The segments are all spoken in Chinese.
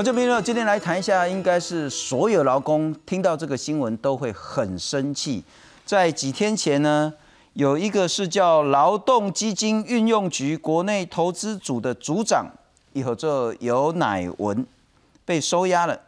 我这边呢，今天来谈一下，应该是所有劳工听到这个新闻都会很生气。在几天前呢，有一个是叫劳动基金运用局国内投资组的组长，以后这有乃文被收押了。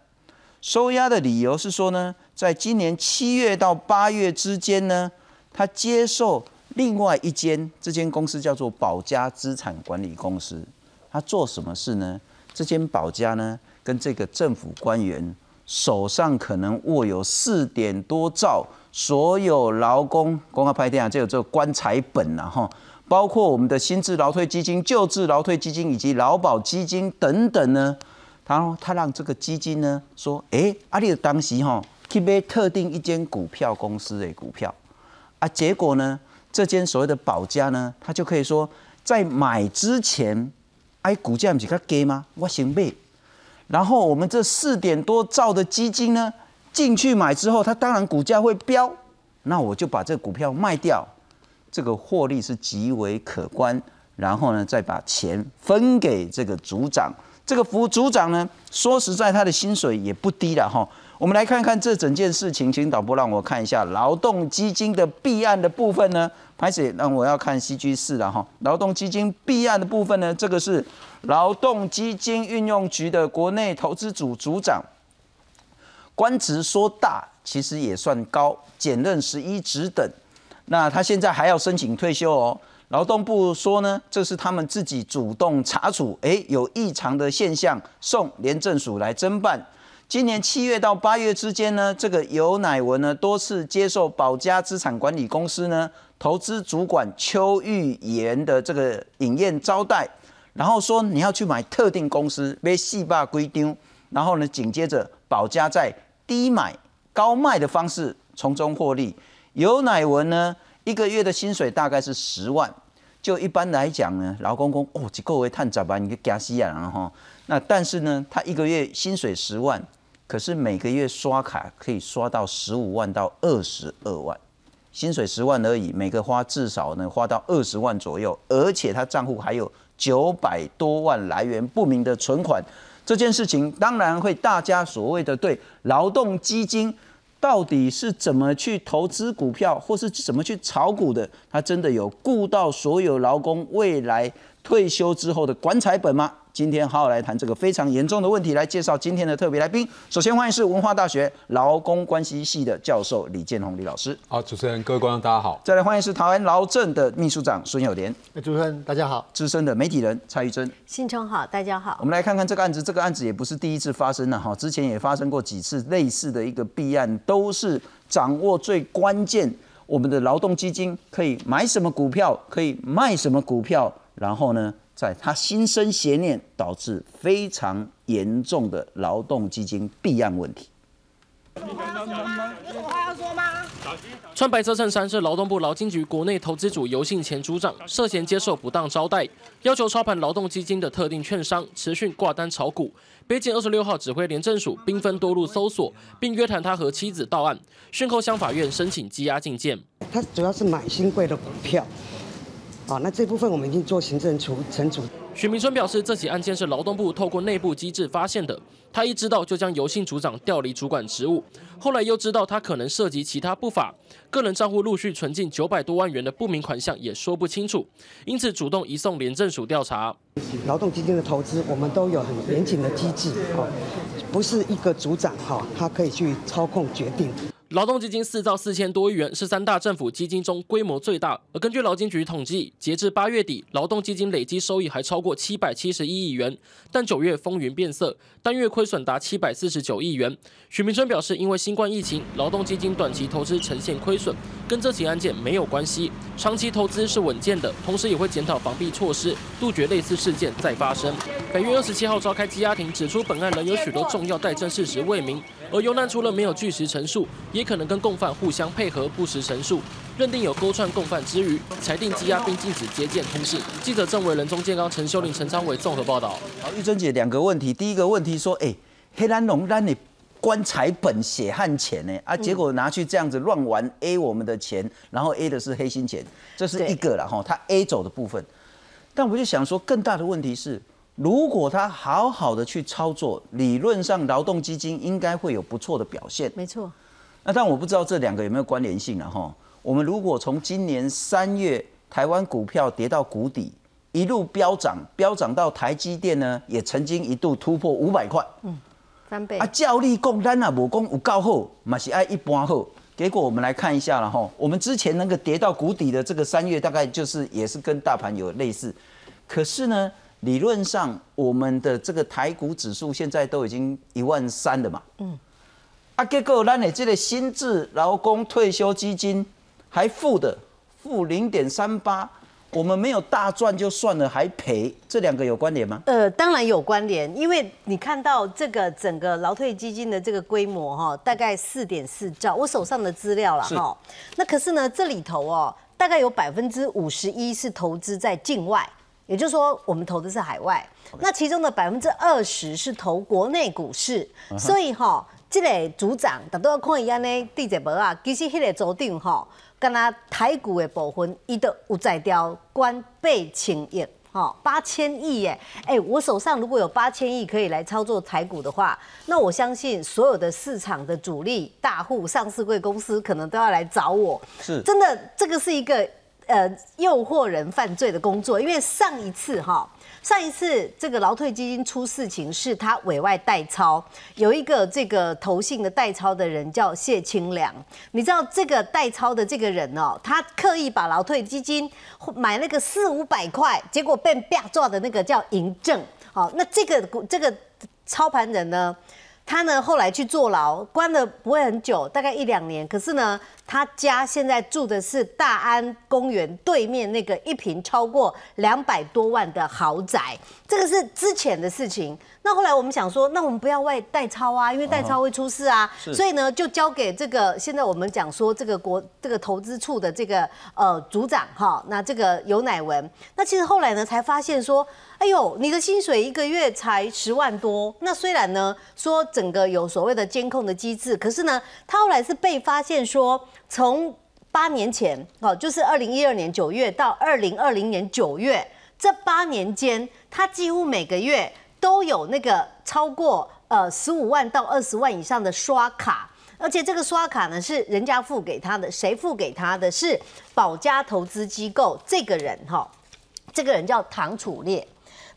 收押的理由是说呢，在今年七月到八月之间呢，他接受另外一间这间公司叫做保家资产管理公司，他做什么事呢？这间保家呢？跟这个政府官员手上可能握有四点多兆所有劳工公开拍电啊，就有这个棺材本呐哈，包括我们的新制劳退基金、旧制劳退基金以及劳保基金等等呢。然后他让这个基金呢说，哎，阿里的当时哈去买特定一间股票公司的股票啊，结果呢，这间所谓的保家呢，他就可以说在买之前，哎，股价不是较低吗？我先买。然后我们这四点多兆的基金呢，进去买之后，它当然股价会飙，那我就把这股票卖掉，这个获利是极为可观。然后呢，再把钱分给这个组长，这个副组长呢，说实在，他的薪水也不低了哈。我们来看看这整件事情，请导播让我看一下劳动基金的弊案的部分呢。开始，那我要看 C G 四了哈。劳动基金弊案的部分呢，这个是劳动基金运用局的国内投资组组长，官职说大，其实也算高，减任十一职等。那他现在还要申请退休哦。劳动部说呢，这是他们自己主动查处，诶，有异常的现象，送廉政署来侦办。今年七月到八月之间呢，这个尤乃文呢多次接受保家资产管理公司呢投资主管邱玉妍的这个饮宴招待，然后说你要去买特定公司被戏霸归丢，然后呢紧接着保家在低买高卖的方式从中获利。尤乃文呢一个月的薪水大概是十万，就一般来讲呢，劳工工哦一个月探十万，你个加西啊，然后那但是呢，他一个月薪水十万。可是每个月刷卡可以刷到十五万到二十二万，薪水十万而已，每个花至少能花到二十万左右，而且他账户还有九百多万来源不明的存款。这件事情当然会大家所谓的对劳动基金到底是怎么去投资股票，或是怎么去炒股的，他真的有顾到所有劳工未来退休之后的棺材本吗？今天好好来谈这个非常严重的问题，来介绍今天的特别来宾。首先欢迎是文化大学劳工关系系的教授李建宏李老师。好，主持人各位观众大家好。再来欢迎是台湾劳政的秘书长孙友莲。主持人大家好。资深的媒体人蔡玉珍。新春好，大家好。我们来看看这个案子，这个案子也不是第一次发生了哈，之前也发生过几次类似的一个弊案，都是掌握最关键，我们的劳动基金可以买什么股票，可以卖什么股票，然后呢？在他心生邪念，导致非常严重的劳动基金弊案问题。穿白色衬衫是劳动部劳金局国内投资组游信前组长，涉嫌接受不当招待，要求操盘劳动基金的特定券商持续挂单炒股。北京二十六号指挥廉政署兵分多路搜索，并约谈他和妻子到案，讯后向法院申请羁押禁见。他主要是买新贵的股票。好，那这部分我们已经做行政处惩处。许明春表示，这起案件是劳动部透过内部机制发现的。他一知道就将游姓组长调离主管职务，后来又知道他可能涉及其他不法，个人账户陆续存进九百多万元的不明款项，也说不清楚，因此主动移送廉政署调查。劳动基金的投资，我们都有很严谨的机制，哈，不是一个组长哈，他可以去操控决定。劳动基金四兆四千多亿元是三大政府基金中规模最大，而根据劳金局统计，截至八月底，劳动基金累计收益还超过七百七十一亿元。但九月风云变色，单月亏损达七百四十九亿元。许明春表示，因为新冠疫情，劳动基金短期投资呈现亏损，跟这起案件没有关系，长期投资是稳健的，同时也会检讨防避措施，杜绝类似事件再发生。本月二十七号召开羁押庭，指出本案仍有许多重要待证事实未明。而尤南除了没有据实陈述，也可能跟共犯互相配合不实陈述，认定有勾串共犯之余，裁定羁押并禁止接见通信。记者郑伟仁、钟建刚、陈秀玲、陈昌伟综合报道。好，玉珍姐两个问题，第一个问题说，哎，黑蓝龙让你棺材本血汗钱呢，啊，结果拿去这样子乱玩 A 我们的钱，然后 A 的是黑心钱，这是一个了哈，他 A 走的部分。但我就想说，更大的问题是，如果他好好的去操作，理论上劳动基金应该会有不错的表现。没错。那但我不知道这两个有没有关联性了哈。我们如果从今年三月台湾股票跌到谷底，一路飙涨，飙涨到台积电呢，也曾经一度突破五百块。嗯，翻倍。啊，教力共单啊，我讲有够好，嘛是爱一般好。结果我们来看一下了哈，我们之前那个跌到谷底的这个三月，大概就是也是跟大盘有类似。可是呢，理论上我们的这个台股指数现在都已经一万三了嘛。嗯。啊，结果咱的这个新制劳工退休基金还负的，负零点三八，我们没有大赚就算了，还赔，这两个有关联吗？呃，当然有关联，因为你看到这个整个劳退基金的这个规模哈，大概四点四兆，我手上的资料了哈。那可是呢，这里头哦，大概有百分之五十一是投资在境外，也就是说我们投的是海外，那其中的百分之二十是投国内股市，所以哈。这个组长，大家看伊安尼地一无啊，其实迄个组长吼，跟他台股的部分，伊都有在调关八千亿，吼八千亿耶！哎，我手上如果有八千亿可以来操作台股的话，那我相信所有的市场的主力大户、上市贵公司可能都要来找我。是，真的，这个是一个呃诱惑人犯罪的工作，因为上一次哈。上一次这个劳退基金出事情是他委外代操，有一个这个投信的代操的人叫谢清良，你知道这个代操的这个人哦，他刻意把劳退基金买那个四五百块，结果被啪抓的那个叫嬴政，好，那这个这个操盘人呢？他呢后来去坐牢，关了不会很久，大概一两年。可是呢，他家现在住的是大安公园对面那个一平超过两百多万的豪宅，这个是之前的事情。那后来我们想说，那我们不要外代抄啊，因为代抄会出事啊。所以呢，就交给这个现在我们讲说这个国这个投资处的这个呃组长哈，那这个尤乃文。那其实后来呢，才发现说，哎呦，你的薪水一个月才十万多。那虽然呢说整个有所谓的监控的机制，可是呢，他后来是被发现说，从八年前哦，就是二零一二年九月到二零二零年九月这八年间，他几乎每个月。都有那个超过呃十五万到二十万以上的刷卡，而且这个刷卡呢是人家付给他的，谁付给他的是保家投资机构这个人哈，这个人叫唐楚烈，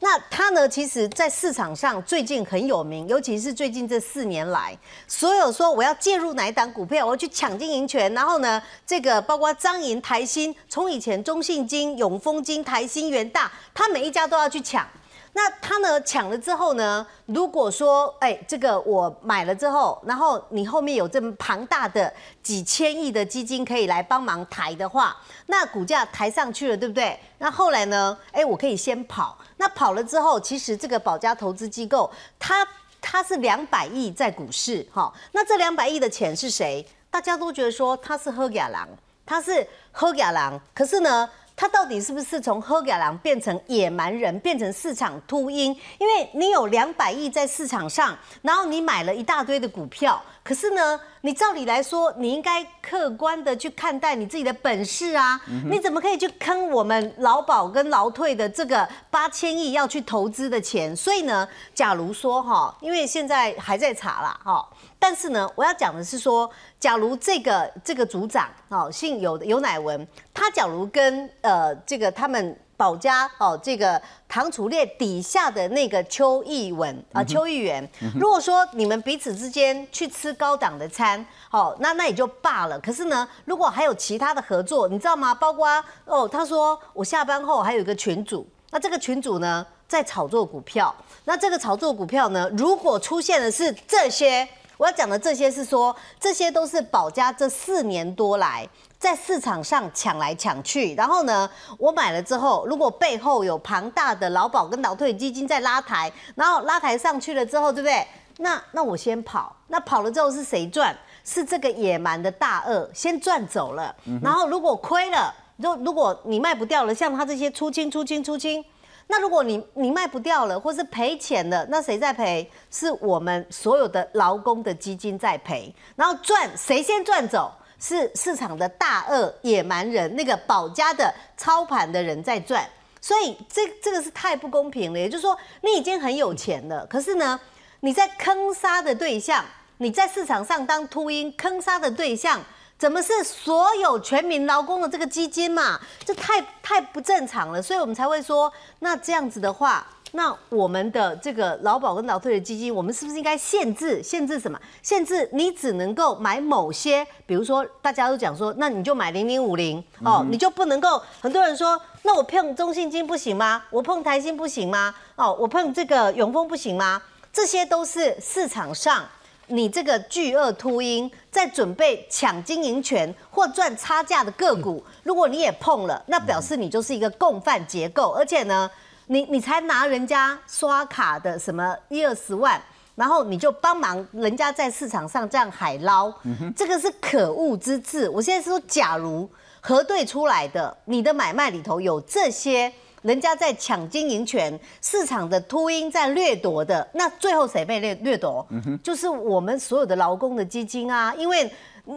那他呢其实在市场上最近很有名，尤其是最近这四年来，所有说我要介入哪一档股票，我要去抢经营权，然后呢这个包括张银、台新，从以前中信金、永丰金、台新、元大，他每一家都要去抢。那他呢抢了之后呢？如果说哎，这个我买了之后，然后你后面有这么庞大的几千亿的基金可以来帮忙抬的话，那股价抬上去了，对不对？那后来呢？哎，我可以先跑。那跑了之后，其实这个保家投资机构，它它是两百亿在股市，哈。那这两百亿的钱是谁？大家都觉得说他是喝雅郎，他是喝雅郎，可是呢？他到底是不是从喝假狼变成野蛮人，变成市场秃鹰？因为你有两百亿在市场上，然后你买了一大堆的股票，可是呢，你照理来说，你应该客观的去看待你自己的本事啊！你怎么可以去坑我们劳保跟劳退的这个八千亿要去投资的钱？所以呢，假如说哈，因为现在还在查啦哈。但是呢，我要讲的是说，假如这个这个组长哦，姓有的有乃文，他假如跟呃这个他们保家哦这个唐楚烈底下的那个邱义文啊邱议员，如果说你们彼此之间去吃高档的餐，哦那那也就罢了。可是呢，如果还有其他的合作，你知道吗？包括哦，他说我下班后还有一个群主，那这个群主呢在炒作股票，那这个炒作股票呢，如果出现的是这些。我要讲的这些是说，这些都是保家这四年多来在市场上抢来抢去，然后呢，我买了之后，如果背后有庞大的劳保跟劳退基金在拉抬，然后拉抬上去了之后，对不对？那那我先跑，那跑了之后是谁赚？是这个野蛮的大鳄先赚走了，然后如果亏了，如如果你卖不掉了，像他这些出清出清出清。那如果你你卖不掉了，或是赔钱了，那谁在赔？是我们所有的劳工的基金在赔。然后赚谁先赚走？是市场的大鳄野蛮人，那个保家的操盘的人在赚。所以这这个是太不公平了。也就是说，你已经很有钱了，可是呢，你在坑杀的对象，你在市场上当秃鹰坑杀的对象，怎么是所有全民劳工的这个基金嘛？这太太不正常了，所以我们才会说，那这样子的话。那我们的这个劳保跟劳退的基金，我们是不是应该限制？限制什么？限制你只能够买某些，比如说大家都讲说，那你就买零零五零哦，你就不能够。很多人说，那我碰中信金不行吗？我碰台新不行吗？哦，我碰这个永丰不行吗？这些都是市场上你这个巨鳄秃鹰在准备抢经营权或赚差价的个股，如果你也碰了，那表示你就是一个共犯结构，而且呢。你你才拿人家刷卡的什么一二十万，然后你就帮忙人家在市场上这样海捞，这个是可恶之至。我现在是说，假如核对出来的你的买卖里头有这些人家在抢经营权、市场的秃鹰在掠夺的，那最后谁被掠掠夺？就是我们所有的劳工的基金啊，因为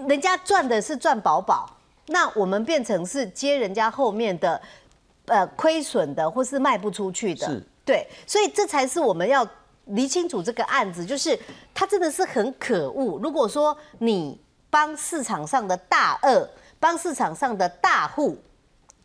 人家赚的是赚饱饱，那我们变成是接人家后面的。呃，亏损的或是卖不出去的，是，对，所以这才是我们要理清楚这个案子，就是他真的是很可恶。如果说你帮市场上的大鳄，帮市场上的大户。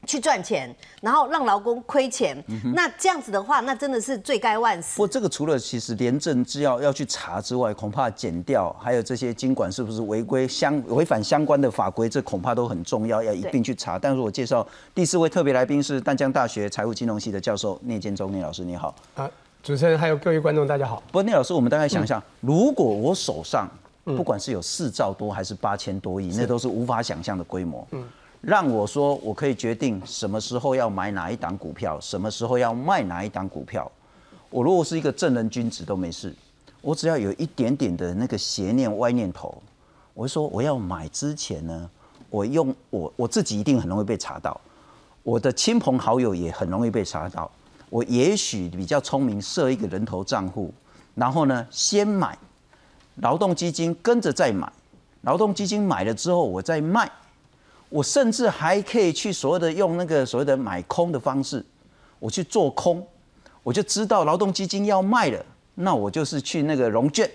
去赚钱，然后让劳工亏钱，那这样子的话，那真的是罪该万死。不过这个除了其实廉政制要要去查之外，恐怕减掉，还有这些经管是不是违规相违反相关的法规，这恐怕都很重要，要一并去查。但是我介绍第四位特别来宾是淡江大学财务金融系的教授聂建中聂老师，你好。啊，主持人还有各位观众大家好。不过聂老师，我们大概想一下，如果我手上不管是有四兆多还是八千多亿，那都是无法想象的规模。嗯。让我说，我可以决定什么时候要买哪一档股票，什么时候要卖哪一档股票。我如果是一个正人君子都没事，我只要有一点点的那个邪念歪念头，我说我要买之前呢，我用我我自己一定很容易被查到，我的亲朋好友也很容易被查到。我也许比较聪明，设一个人头账户，然后呢先买劳动基金，跟着再买劳动基金买了之后，我再卖。我甚至还可以去所谓的用那个所谓的买空的方式，我去做空，我就知道劳动基金要卖了，那我就是去那个融券，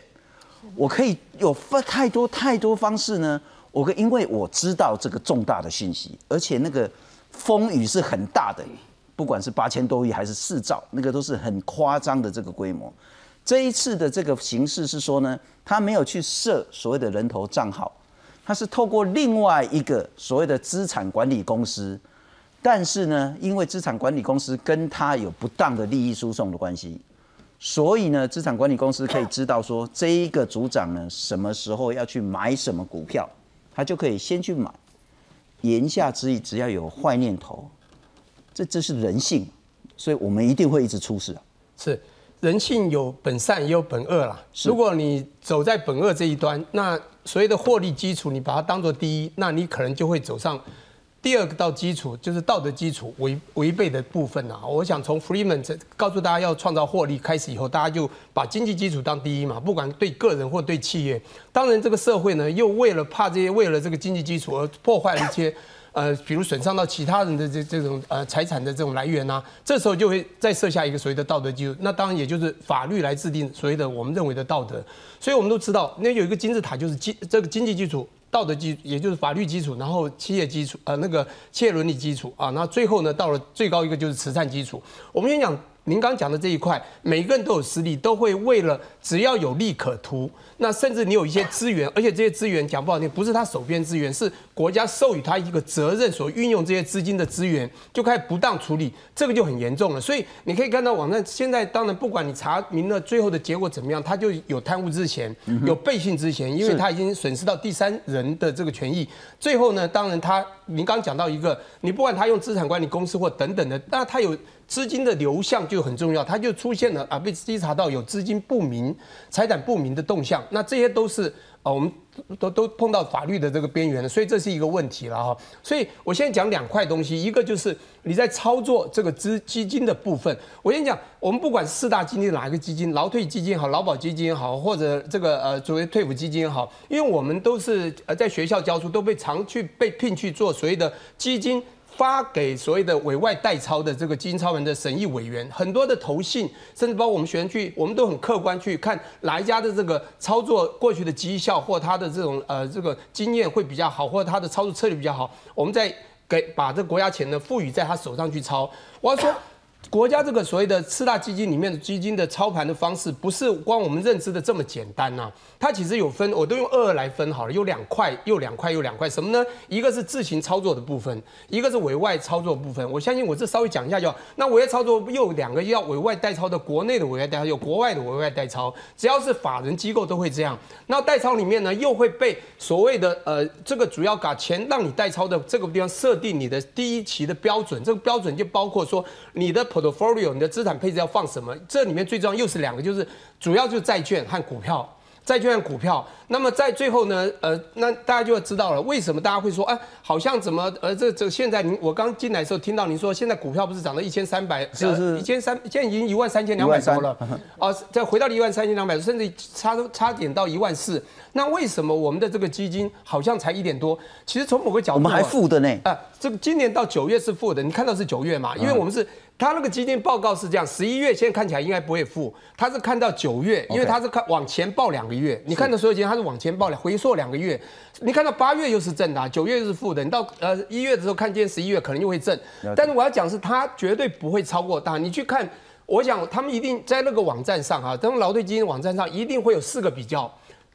我可以有太多太多方式呢。我可因为我知道这个重大的讯息，而且那个风雨是很大的，不管是八千多亿还是四兆，那个都是很夸张的这个规模。这一次的这个形式是说呢，他没有去设所谓的人头账号。它是透过另外一个所谓的资产管理公司，但是呢，因为资产管理公司跟他有不当的利益输送的关系，所以呢，资产管理公司可以知道说这一个组长呢什么时候要去买什么股票，他就可以先去买。言下之意，只要有坏念头，这这是人性，所以我们一定会一直出事啊。是。人性有本善也有本恶啦。如果你走在本恶这一端，那所谓的获利基础，你把它当做第一，那你可能就会走上第二个道基础，就是道德基础违违背的部分啊。我想从 Freeman 告诉大家要创造获利开始以后，大家就把经济基础当第一嘛，不管对个人或对企业。当然，这个社会呢，又为了怕这些为了这个经济基础而破坏了一些。呃，比如损伤到其他人的这这种呃财产的这种来源呐，这时候就会再设下一个所谓的道德基础，那当然也就是法律来制定所谓的我们认为的道德。所以我们都知道，那有一个金字塔，就是经这个经济基础、道德基，也就是法律基础，然后企业基础，呃，那个企业伦理基础啊，那最后呢，到了最高一个就是慈善基础。我们先讲。您刚讲的这一块，每个人都有实力，都会为了只要有利可图，那甚至你有一些资源，而且这些资源讲不好听，不是他手边资源，是国家授予他一个责任所运用这些资金的资源，就开始不当处理，这个就很严重了。所以你可以看到网站现在，当然不管你查明了最后的结果怎么样，他就有贪污之嫌，有背信之嫌，因为他已经损失到第三人的这个权益。最后呢，当然他您刚讲到一个，你不管他用资产管理公司或等等的，那他有。资金的流向就很重要，它就出现了啊，被稽查到有资金不明、财产不明的动向，那这些都是啊，我们都都碰到法律的这个边缘了，所以这是一个问题了哈。所以我现在讲两块东西，一个就是你在操作这个资基金的部分，我先讲，我们不管四大基金哪一个基金，劳退基金也好，劳保基金也好，或者这个呃作为退伍基金也好，因为我们都是呃在学校教书，都被常去被聘去做所谓的基金。发给所谓的委外代操的这个基金操盘的审议委员，很多的投信，甚至包括我们学员去，我们都很客观去看哪一家的这个操作过去的绩效或他的这种呃这个经验会比较好，或他的操作策略比较好，我们再给把这国家钱呢赋予在他手上去操。我要说。国家这个所谓的四大基金里面的基金的操盘的方式，不是光我们认知的这么简单呐。它其实有分，我都用二二来分好了，有两块，又两块，又两块。什么呢？一个是自行操作的部分，一个是委外操作部分。我相信我这稍微讲一下就好。那委外操作又有两个要委外代操的，国内的委外代操，有国外的委外代操。只要是法人机构都会这样。那代操里面呢，又会被所谓的呃这个主要把钱让你代操的这个地方设定你的第一期的标准。这个标准就包括说你的。portfolio，你的资产配置要放什么？这里面最重要又是两个，就是主要就是债券和股票。债券和股票，那么在最后呢，呃，那大家就要知道了，为什么大家会说，哎，好像怎么，呃，这这现在您我刚进来的时候听到您说，现在股票不是涨到一千三百，是是，一千三，现在已经一万三千两百多了，哦，再回到一万三千两百，甚至差差点到一万四。那为什么我们的这个基金好像才一点多？其实从某个角度，我们还负的呢。啊，这个今年到九月是负的，你看到是九月嘛？因为我们是。他那个基金报告是这样，十一月现在看起来应该不会负，他是看到九月，因为他是看往前报两个月，你看到所有基金他是往前报了，回溯两个月，你看到八月又是正的，九月又是负的，你到呃一月的时候看见十一月可能又会正，但是我要讲是他绝对不会超过大，你去看，我想他们一定在那个网站上哈，他们劳退基金网站上一定会有四个比较，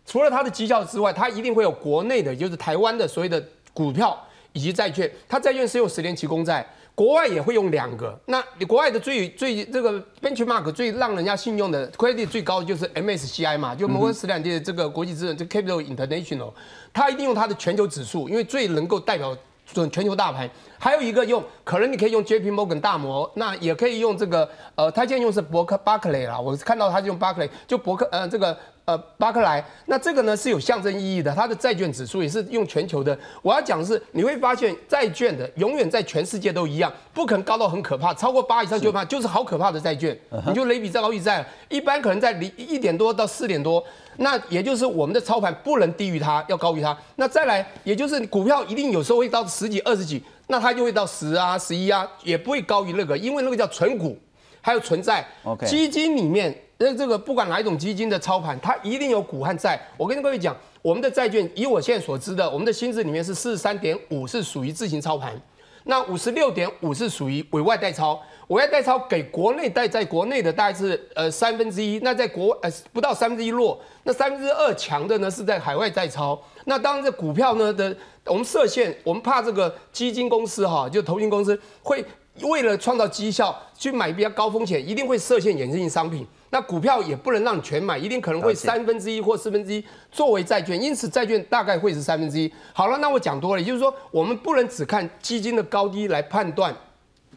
除了他的绩效之外，他一定会有国内的，就是台湾的所谓的股票以及债券，他债券是用十年期公债。国外也会用两个，那你国外的最最这个 benchmark 最让人家信用的 credit 最高的就是 MSCI 嘛，就摩根士丹利的这个国际资本，这 Capital International，它一定用它的全球指数，因为最能够代表准全球大盘。还有一个用，可能你可以用 JP Morgan 大摩，那也可以用这个，呃，他现在用是伯克巴克雷啦，我看到他是用巴克雷，就伯克，呃，这个。呃，巴克莱，那这个呢是有象征意义的，它的债券指数也是用全球的。我要讲的是，你会发现债券的永远在全世界都一样，不可能高到很可怕，超过八以上就怕，就是好可怕的债券。你就雷比债、高比债，一般可能在零一点多到四点多，那也就是我们的操盘不能低于它，要高于它。那再来，也就是股票一定有时候会到十几、二十几，那它就会到十啊、十一啊，也不会高于那个，因为那个叫纯股，还有存在。基金里面。那这个不管哪一种基金的操盘，它一定有股和债。我跟各位讲，我们的债券，以我现在所知的，我们的薪资里面是四十三点五是属于自行操盘，那五十六点五是属于委外代操。委外代操给国内代，在国内的大概是呃三分之一，那在国呃不到三分之一弱，那三分之二强的呢是在海外代操。那当然这股票呢的，我们设限，我们怕这个基金公司哈，就投信公司会为了创造绩效去买比较高风险，一定会设限衍生性商品。那股票也不能让你全买，一定可能会三分之一或四分之一作为债券，因此债券大概会是三分之一。好了，那我讲多了，也就是说，我们不能只看基金的高低来判断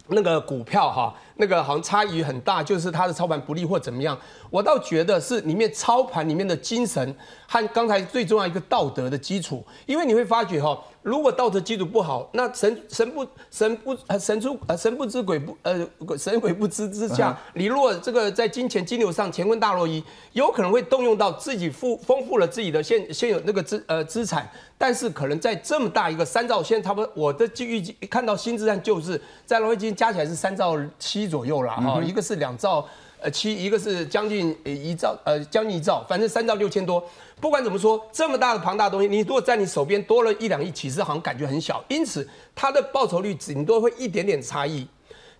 那个股票哈，那个好像差异很大，就是它的操盘不利或怎么样。我倒觉得是里面操盘里面的精神和刚才最重要一个道德的基础，因为你会发觉哈。如果道德基础不好，那神神不神不神出呃神不知鬼不呃神鬼不知之下，你若这个在金钱金流上乾坤大挪移，有可能会动用到自己富丰富了自己的现现有那个资呃资产，但是可能在这么大一个三兆，现在差不多我的预计看到新资产就是在挪威基金加起来是三兆七左右了哈，一个是两兆。呃，七一个是将近一兆，呃，将近一兆，反正三兆六千多。不管怎么说，这么大的庞大东西，你如果在你手边多了一两亿，其实好像感觉很小。因此，它的报酬率顶多会一点点差异。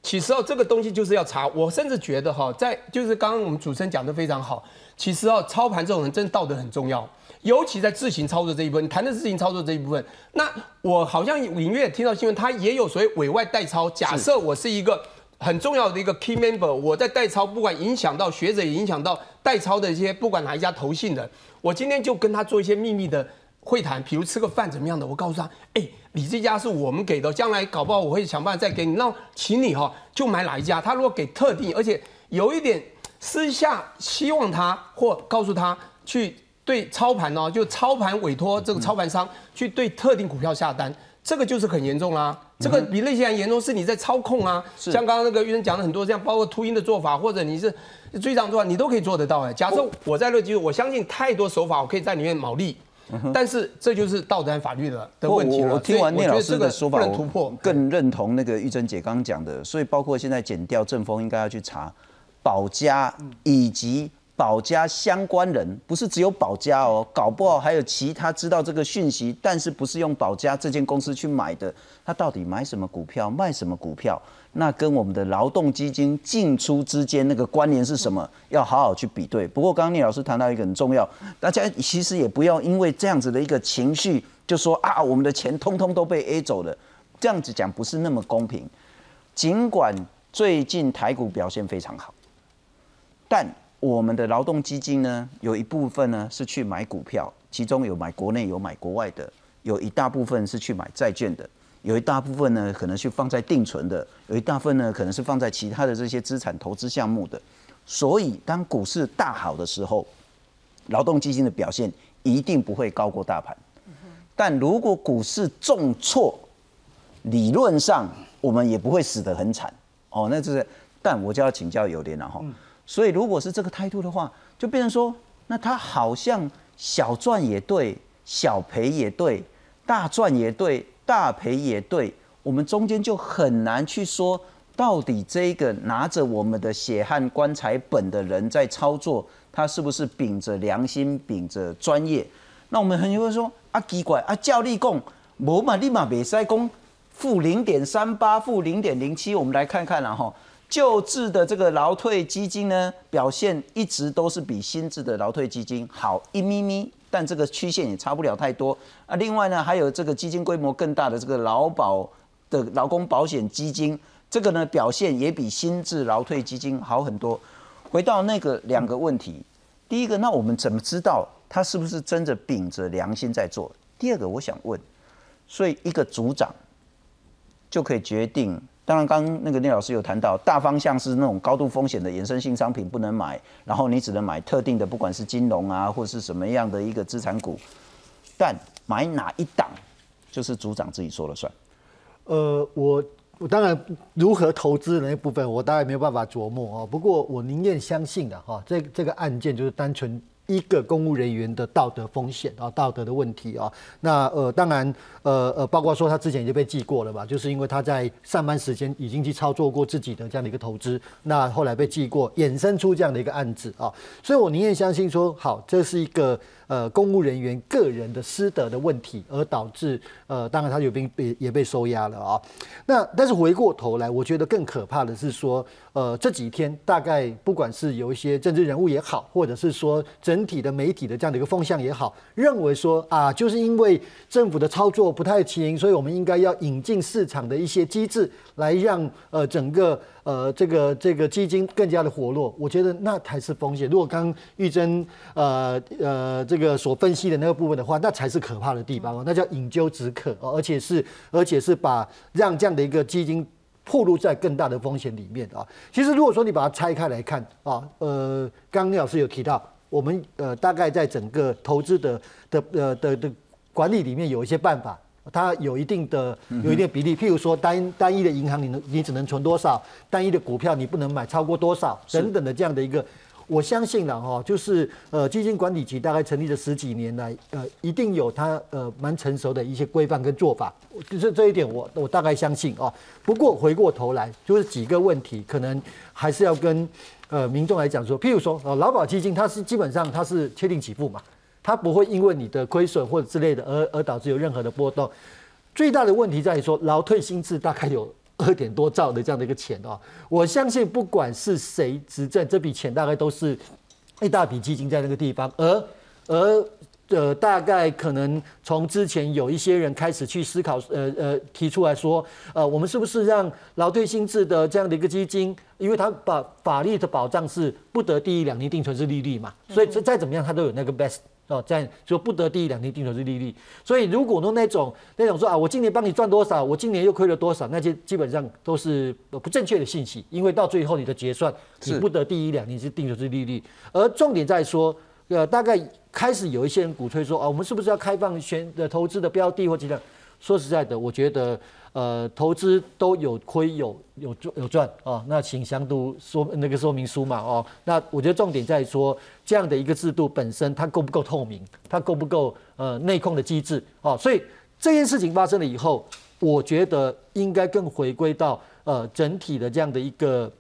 其实哦，这个东西就是要查。我甚至觉得哈，在就是刚刚我们主持人讲的非常好。其实哦，操盘这种人真的道德很重要，尤其在自行操作这一部分，你谈的自行操作这一部分。那我好像隐约听到新闻，他也有所谓委外代操。假设我是一个。很重要的一个 key member，我在代操，不管影响到学者，影响到代操的一些，不管哪一家投信的，我今天就跟他做一些秘密的会谈，比如吃个饭怎么样的，我告诉他，哎，你这家是我们给的，将来搞不好我会想办法再给你，那请你哈就买哪一家。他如果给特定，而且有一点私下希望他或告诉他去对操盘哦，就操盘委托这个操盘商去对特定股票下单。这个就是很严重啦，这个比那些人严重，是你在操控啊。像刚刚那个玉生讲的很多，像包括秃鹰的做法，或者你是追涨做法，你都可以做得到哎。假设我在乐基，我相信太多手法，我可以在里面牟利。但是这就是道德和法律的的我问题了。我听完聂老师的说法，不能突破我。更认同那个玉珍姐刚刚讲的，所以包括现在减掉正风，应该要去查保家以及保家相关人，不是只有保家哦，搞不好还有其他知道这个讯息，但是不是用保家这间公司去买的，他到底买什么股票，卖什么股票？那跟我们的劳动基金进出之间那个关联是什么？要好好去比对。不过刚刚聂老师谈到一个很重要，大家其实也不要因为这样子的一个情绪，就说啊，我们的钱通通都被 A 走了，这样子讲不是那么公平。尽管最近台股表现非常好，但我们的劳动基金呢，有一部分呢是去买股票，其中有买国内有买国外的，有一大部分是去买债券的，有一大部分呢可能是放在定存的，有一大部分呢可能是放在其他的这些资产投资项目的。所以当股市大好的时候，劳动基金的表现一定不会高过大盘。但如果股市重挫，理论上我们也不会死得很惨哦。那就是，但我就要请教友联了哈。所以如果是这个态度的话，就变成说，那他好像小赚也对，小赔也对，大赚也对，大赔也对，我们中间就很难去说，到底这个拿着我们的血汗棺材本的人在操作，他是不是秉着良心，秉着专业？那我们很多人说啊，奇怪啊，教力供无嘛，立马别塞供负零点三八，负零点零七，我们来看看然后。旧制的这个劳退基金呢，表现一直都是比新制的劳退基金好一咪咪，但这个曲线也差不了太多啊。另外呢，还有这个基金规模更大的这个劳保的劳工保险基金，这个呢表现也比新制劳退基金好很多。回到那个两个问题，第一个，那我们怎么知道他是不是真的秉着良心在做？第二个，我想问，所以一个组长就可以决定。当然，刚那个聂老师有谈到，大方向是那种高度风险的衍生性商品不能买，然后你只能买特定的，不管是金融啊，或是什么样的一个资产股，但买哪一档，就是组长自己说了算。呃，我我当然如何投资的那部分，我当然没有办法琢磨哦。不过我宁愿相信的哈，这这个案件就是单纯。一个公务人员的道德风险啊，道德的问题啊，那呃，当然呃呃，包括说他之前已经被记过了吧，就是因为他在上班时间已经去操作过自己的这样的一个投资，那后来被记过，衍生出这样的一个案子啊，所以我宁愿相信说，好，这是一个呃公务人员个人的私德的问题，而导致呃，当然他有被被也被收押了啊。那但是回过头来，我觉得更可怕的是说。呃，这几天大概不管是有一些政治人物也好，或者是说整体的媒体的这样的一个风向也好，认为说啊，就是因为政府的操作不太勤，所以我们应该要引进市场的一些机制，来让呃整个呃这个这个基金更加的活络。我觉得那才是风险。如果刚玉珍呃呃这个所分析的那个部分的话，那才是可怕的地方哦，那叫引咎止渴，而且是而且是把让这样的一个基金。暴露在更大的风险里面啊！其实如果说你把它拆开来看啊，呃，刚刚聂老师有提到，我们呃大概在整个投资的的呃的的管理里面有一些办法，它有一定的有一定比例，譬如说单单一的银行你能你只能存多少，单一的股票你不能买超过多少等等的这样的一个。我相信了哈，就是呃基金管理局大概成立了十几年来，呃一定有它呃蛮成熟的一些规范跟做法，就是这一点我我大概相信啊。不过回过头来就是几个问题，可能还是要跟呃民众来讲说，譬如说呃劳保基金它是基本上它是确定起付嘛，它不会因为你的亏损或者之类的而而导致有任何的波动。最大的问题在于说劳退薪资大概有。二点多兆的这样的一个钱哦，我相信不管是谁执政，这笔钱大概都是一大笔基金在那个地方，而而呃，大概可能从之前有一些人开始去思考，呃呃，提出来说，呃，我们是不是让劳退薪制的这样的一个基金，因为它把法律的保障是不得低于两年定存是利率嘛，所以再怎么样它都有那个 best。哦，这样就不得第一两年定投是利率，所以如果说那种那种说啊，我今年帮你赚多少，我今年又亏了多少，那些基本上都是不正确的信息，因为到最后你的结算你不得第一两年是定投是利率，而重点在说，呃，大概开始有一些人鼓吹说啊，我们是不是要开放选的投资的标的或者说实在的，我觉得呃投资都有亏有有赚有赚啊，那请详读说那个说明书嘛哦，那我觉得重点在说这样的一个制度本身它够不够透明，它够不够呃内控的机制哦，所以这件事情发生了以后，我觉得应该更回归到呃整体的这样的一个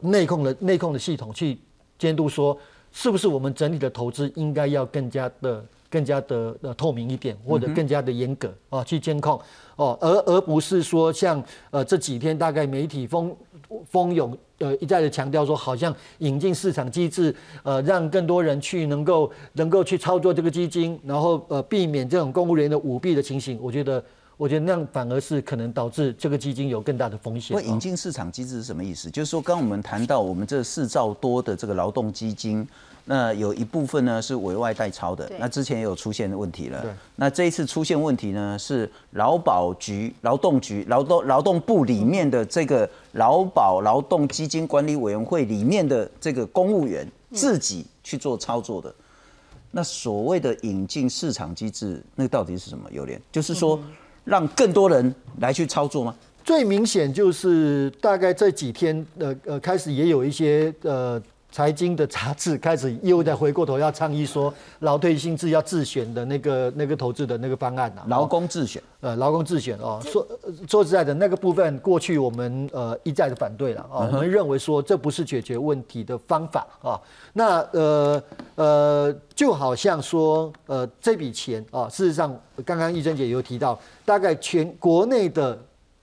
内控的内控的系统去监督说。是不是我们整体的投资应该要更加的、更加的呃透明一点，或者更加的严格啊去监控哦，而而不是说像呃这几天大概媒体蜂蜂拥呃一再的强调说，好像引进市场机制，呃让更多人去能够能够去操作这个基金，然后呃避免这种公务员的舞弊的情形，我觉得。我觉得那样反而是可能导致这个基金有更大的风险。那引进市场机制是什么意思？就是说，刚我们谈到我们这四兆多的这个劳动基金，那有一部分呢是委外代抄的。那之前也有出现问题了。那这一次出现问题呢，是劳保局、劳动局、劳动劳动部里面的这个劳保劳动基金管理委员会里面的这个公务员自己去做操作的。那所谓的引进市场机制，那到底是什么？有点就是说。让更多人来去操作吗？最明显就是大概这几天，呃呃，开始也有一些呃财经的杂志开始又在回过头要倡议说，劳退薪制要自选的那个那个投资的那个方案啊，劳工自选，呃，劳工自选哦，说说实在的，那个部分过去我们呃一再的反对了啊，我们认为说这不是解决问题的方法啊，那呃呃，就好像说呃这笔钱啊，事实上刚刚玉珍姐有提到。大概全国内的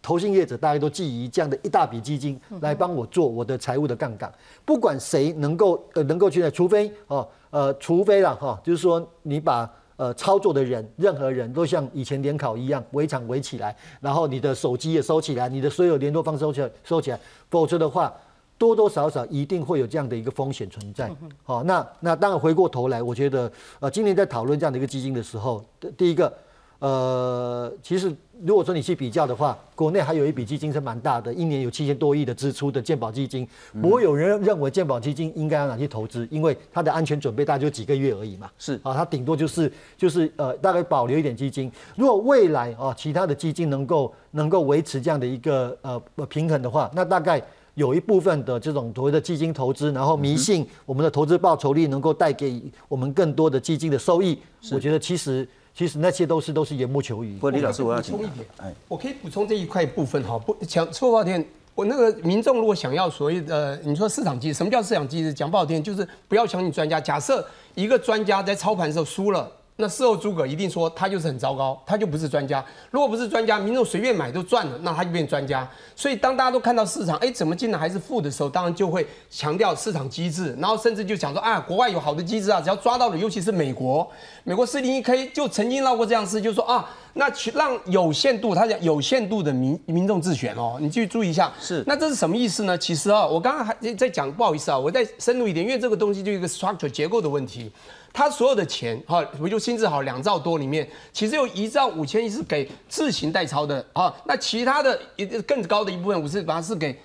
投信业者，大家都觊觎这样的一大笔基金来帮我做我的财务的杠杆。不管谁能够呃能够去的，除非哦呃除非了哈，就是说你把呃操作的人任何人都像以前联考一样围场围起来，然后你的手机也收起来，你的所有联络方收起来收起来，否则的话多多少少一定会有这样的一个风险存在。好，那那当然回过头来，我觉得呃今年在讨论这样的一个基金的时候，第一个。呃，其实如果说你去比较的话，国内还有一笔基金是蛮大的，一年有七千多亿的支出的健保基金。不会有人认为健保基金应该要拿去投资，因为它的安全准备大概就几个月而已嘛。是啊，它顶多就是就是呃，大概保留一点基金。如果未来啊，其他的基金能够能够维持这样的一个呃平衡的话，那大概有一部分的这种所谓的基金投资，然后迷信我们的投资报酬率能够带给我们更多的基金的收益。我觉得其实。其实那些都是都是缘木求鱼。不，李老师，我要补充一点，哎，我可以补充这一块部分哈。不，讲说不好听，我那个民众如果想要所谓的你说市场机制，什么叫市场机制？讲不好听，就是不要相信专家。假设一个专家在操盘的时候输了。那事后诸葛一定说他就是很糟糕，他就不是专家。如果不是专家，民众随便买都赚了，那他就变专家。所以当大家都看到市场，哎，怎么进来还是负的时候，当然就会强调市场机制，然后甚至就讲说，啊，国外有好的机制啊，只要抓到了，尤其是美国，美国四零一 K 就曾经闹过这样事，就说啊，那去让有限度，他讲有限度的民民众自选哦，你去注意一下。是，那这是什么意思呢？其实啊，我刚刚还在讲，不好意思啊，我再深入一点，因为这个东西就一个 structure 结构的问题。他所有的钱，哈，我就薪资好两兆多里面，其实有一兆五千亿是给自行代抄的，啊，那其他的一更高的一部分，我是把它是给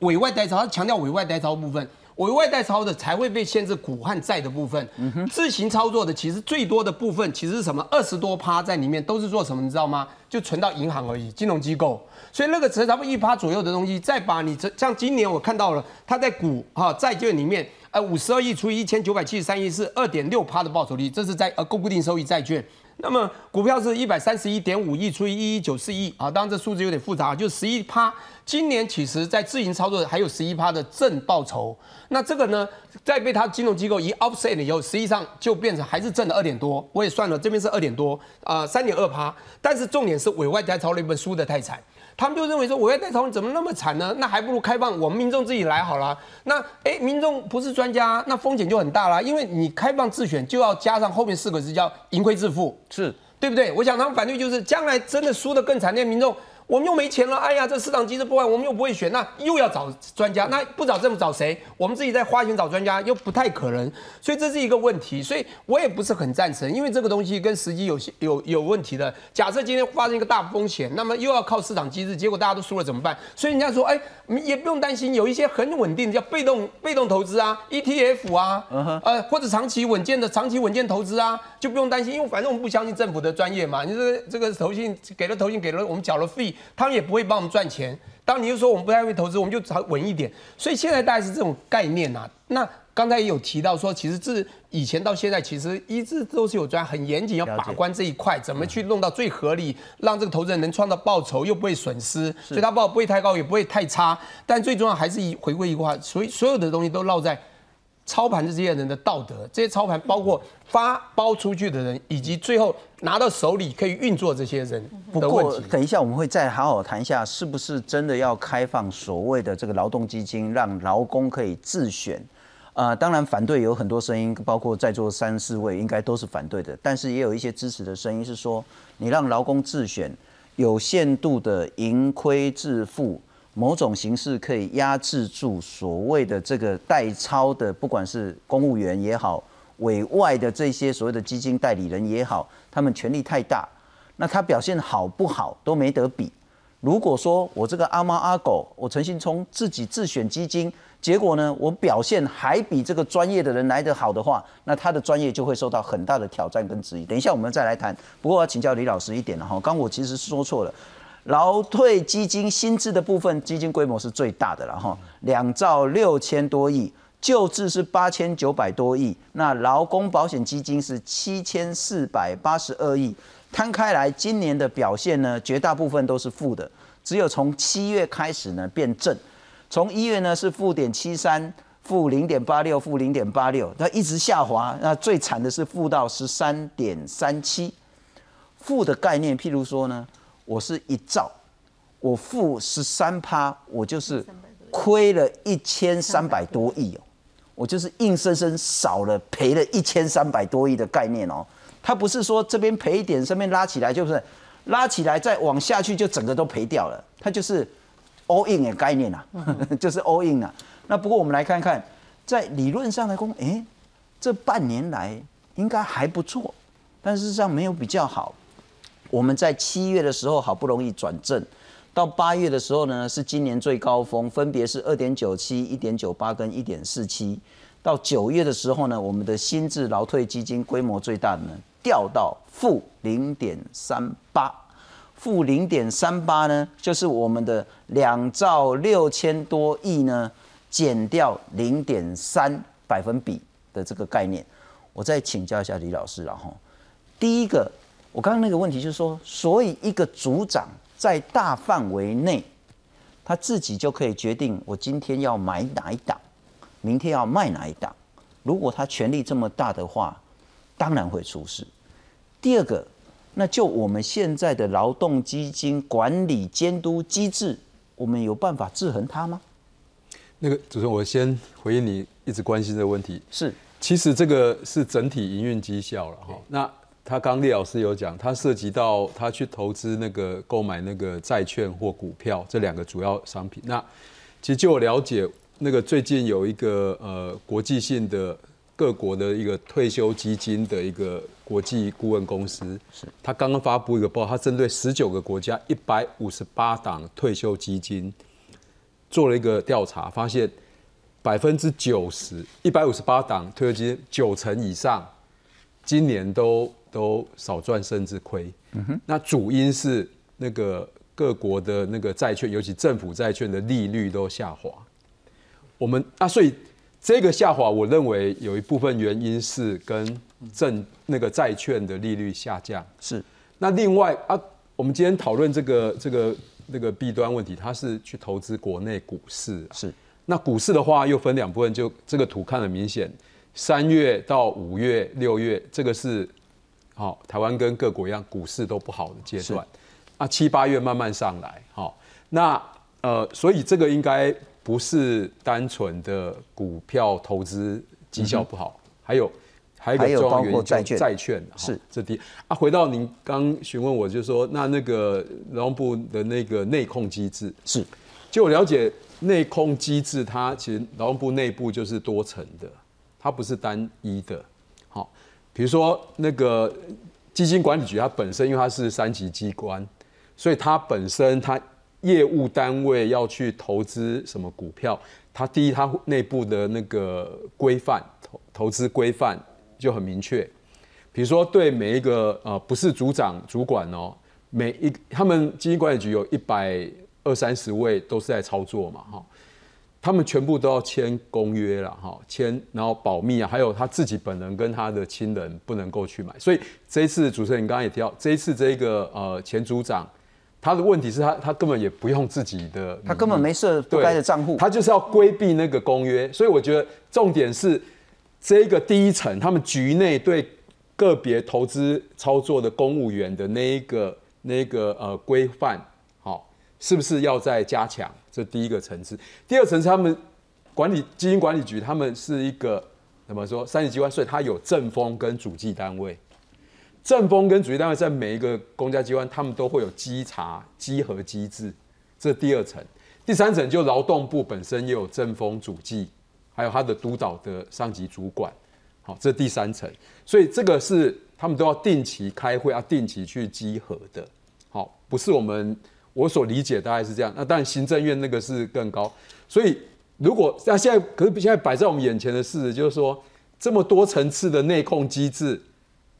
委外代抄，他强调委外代抄部分，委外代抄的才会被限制股和债的部分，自行操作的其实最多的部分其实是什么？二十多趴在里面都是做什么？你知道吗？就存到银行而已，金融机构，所以那个只差不多一趴左右的东西，再把你这像今年我看到了，它在股哈债券里面。呃，五十二亿除以一千九百七十三亿是二点六趴的报酬率，这是在呃固定收益债券。那么股票是一百三十一点五亿除以一一九四亿啊，当然这数字有点复杂，就十一趴。今年其实在自营操作还有十一趴的正报酬，那这个呢，在被它金融机构一 offset 以后，实际上就变成还是挣了二点多。我也算了，这边是二点多啊，三点二趴。但是重点是委外代操那本输的太惨。他们就认为说，我要带头怎么那么惨呢？那还不如开放我们民众自己来好了。那哎，民众不是专家，那风险就很大啦。因为你开放自选，就要加上后面四个字叫盈亏自负，是对不对？我想他们反对就是将来真的输得更惨烈，民众我们又没钱了，哎呀，这市场机制不完，我们又不会选，那又要找专家，那不找政府找谁？我们自己在花钱找专家又不太可能，所以这是一个问题。所以我也不是很赞成，因为这个东西跟时机有些有有问题的。假设今天发生一个大风险，那么又要靠市场机制，结果大家都输了怎么办？所以人家说，哎，也不用担心，有一些很稳定的叫被动被动投资啊，ETF 啊，呃，或者长期稳健的长期稳健投资啊，就不用担心，因为反正我们不相信政府的专业嘛。你这个这个投信给了投信给了我们缴了费。他们也不会帮我们赚钱。当你又说我们不太会投资，我们就找稳一点。所以现在大概是这种概念呐。那刚才也有提到说，其实自以前到现在，其实一直都是有专很严谨要把关这一块，怎么去弄到最合理，让这个投资人能创造报酬又不会损失，所以他报不会太高也不会太差。但最重要还是以回归一句话，所以所有的东西都落在。操盘这些人的道德，这些操盘包括发包出去的人，以及最后拿到手里可以运作这些人的问题。等一下我们会再好好谈一下，是不是真的要开放所谓的这个劳动基金，让劳工可以自选？呃，当然反对有很多声音，包括在座三四位应该都是反对的，但是也有一些支持的声音是说，你让劳工自选，有限度的盈亏自负。某种形式可以压制住所谓的这个代操的，不管是公务员也好，委外的这些所谓的基金代理人也好，他们权力太大，那他表现好不好都没得比。如果说我这个阿猫阿狗，我陈信聪自己自选基金，结果呢，我表现还比这个专业的人来得好的话，那他的专业就会受到很大的挑战跟质疑。等一下我们再来谈。不过要请教李老师一点了哈，刚我其实说错了。劳退基金新制的部分基金规模是最大的了哈，两兆六千多亿，旧制是八千九百多亿，那劳工保险基金是七千四百八十二亿，摊开来今年的表现呢，绝大部分都是负的，只有从七月开始呢变正，从一月呢是负点七三，负零点八六，负零点八六，它一直下滑，那最惨的是负到十三点三七，负的概念，譬如说呢。我是一兆，我负十三趴，我就是亏了一千三百多亿哦，我就是硬生生少了赔了一千三百多亿的概念哦。它不是说这边赔一点，这边拉起来就是拉起来再往下去就整个都赔掉了，它就是 all in 的概念啊，就是 all in 啊。那不过我们来看看，在理论上来讲，哎，这半年来应该还不错，但事实上没有比较好。我们在七月的时候好不容易转正，到八月的时候呢是今年最高峰，分别是二点九七、一点九八跟一点四七。到九月的时候呢，我们的新制劳退基金规模最大的呢掉到负零点三八，负零点三八呢就是我们的两兆六千多亿呢减掉零点三百分比的这个概念。我再请教一下李老师了哈，第一个。我刚刚那个问题就是说，所以一个组长在大范围内，他自己就可以决定我今天要买哪一档，明天要卖哪一档。如果他权力这么大的话，当然会出事。第二个，那就我们现在的劳动基金管理监督机制，我们有办法制衡他吗？那个主持人，我先回应你一直关心的问题。是，其实这个是整体营运绩效了哈。那他刚厉老师有讲，他涉及到他去投资那个购买那个债券或股票这两个主要商品。那其实就我了解，那个最近有一个呃国际性的各国的一个退休基金的一个国际顾问公司，是他刚刚发布一个报，他针对十九个国家一百五十八档退休基金做了一个调查，发现百分之九十一百五十八档退休基金九成以上今年都。都少赚甚至亏，那主因是那个各国的那个债券，尤其政府债券的利率都下滑。我们啊，所以这个下滑，我认为有一部分原因是跟政那个债券的利率下降是。那另外啊，我们今天讨论这个这个那个弊端问题，它是去投资国内股市是。那股市的话又分两部分，就这个图看很明显，三月到五月、六月这个是。好，台湾跟各国一样，股市都不好的阶段，啊，七八月慢慢上来，好，那呃，所以这个应该不是单纯的股票投资绩效不好，还有还有包个重要原因括债券叫债券哈是这第啊。回到您刚询问我，就说那那个劳动部的那个内控机制，是就我了解，内控机制它其实劳动部内部就是多层的，它不是单一的。比如说那个基金管理局，它本身因为它是三级机关，所以它本身它业务单位要去投资什么股票，它第一它内部的那个规范投投资规范就很明确。比如说对每一个呃不是组长主管哦，每一他们基金管理局有一百二三十位都是在操作嘛哈，他们全部都要签公约了哈，签然后保密啊，还有他自己本人跟他的亲人不能够去买，所以这一次主持人刚刚也提到，这一次这个呃前组长他的问题是他他根本也不用自己的，他根本没设不对该的账户，他就是要规避那个公约，所以我觉得重点是这个第一层，他们局内对个别投资操作的公务员的那一个那一个呃规范，好、是不是要再加强？这第一个层次。第二层次，他们管理基金管理局，他们是一个怎么说三级机关，所以它有正风跟主计单位。正风跟主计单位在每一个公家机关，他们都会有稽查稽核机制，这第二层。第三层就劳动部本身也有正风主计，还有他的督导的上级主管，好，这第三层。所以这个是他们都要定期开会，要定期去稽核的，好，不是我们我所理解大概是这样。那当然行政院那个是更高，所以如果那现在可是现在摆在我们眼前的事，就是说这么多层次的内控机制，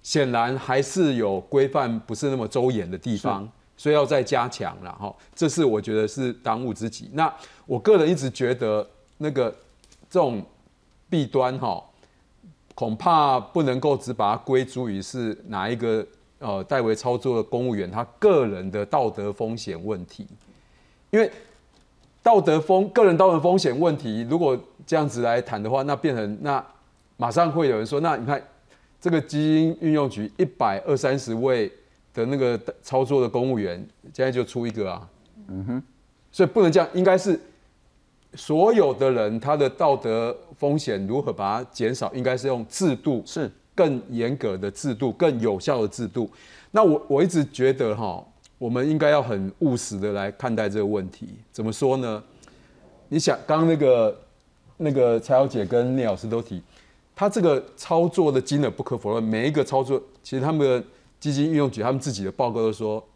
显然还是有规范不是那么周延的地方，所以要再加强了哈。这是我觉得是当务之急。那我个人一直觉得那个这种弊端哈，恐怕不能够只把它归诸于是哪一个呃代为操作的公务员他个人的道德风险问题，因为道德风个人道德风险问题，如果这样子来谈的话，那变成那马上会有人说，那你看这个基因运用局一百二三十位的那个操作的公务员，现在就出一个啊，嗯哼，所以不能这样，应该是所有的人他的道德风险如何把它减少，应该是用制度是更严格的制度、更有效的制度。那我我一直觉得哈，我们应该要很务实的来看待这个问题。怎么说呢？你想，刚那个那个蔡小姐跟聂老师都提，他这个操作的金额不可否认，每一个操作，其实他们的基金运用局他们自己的报告都说，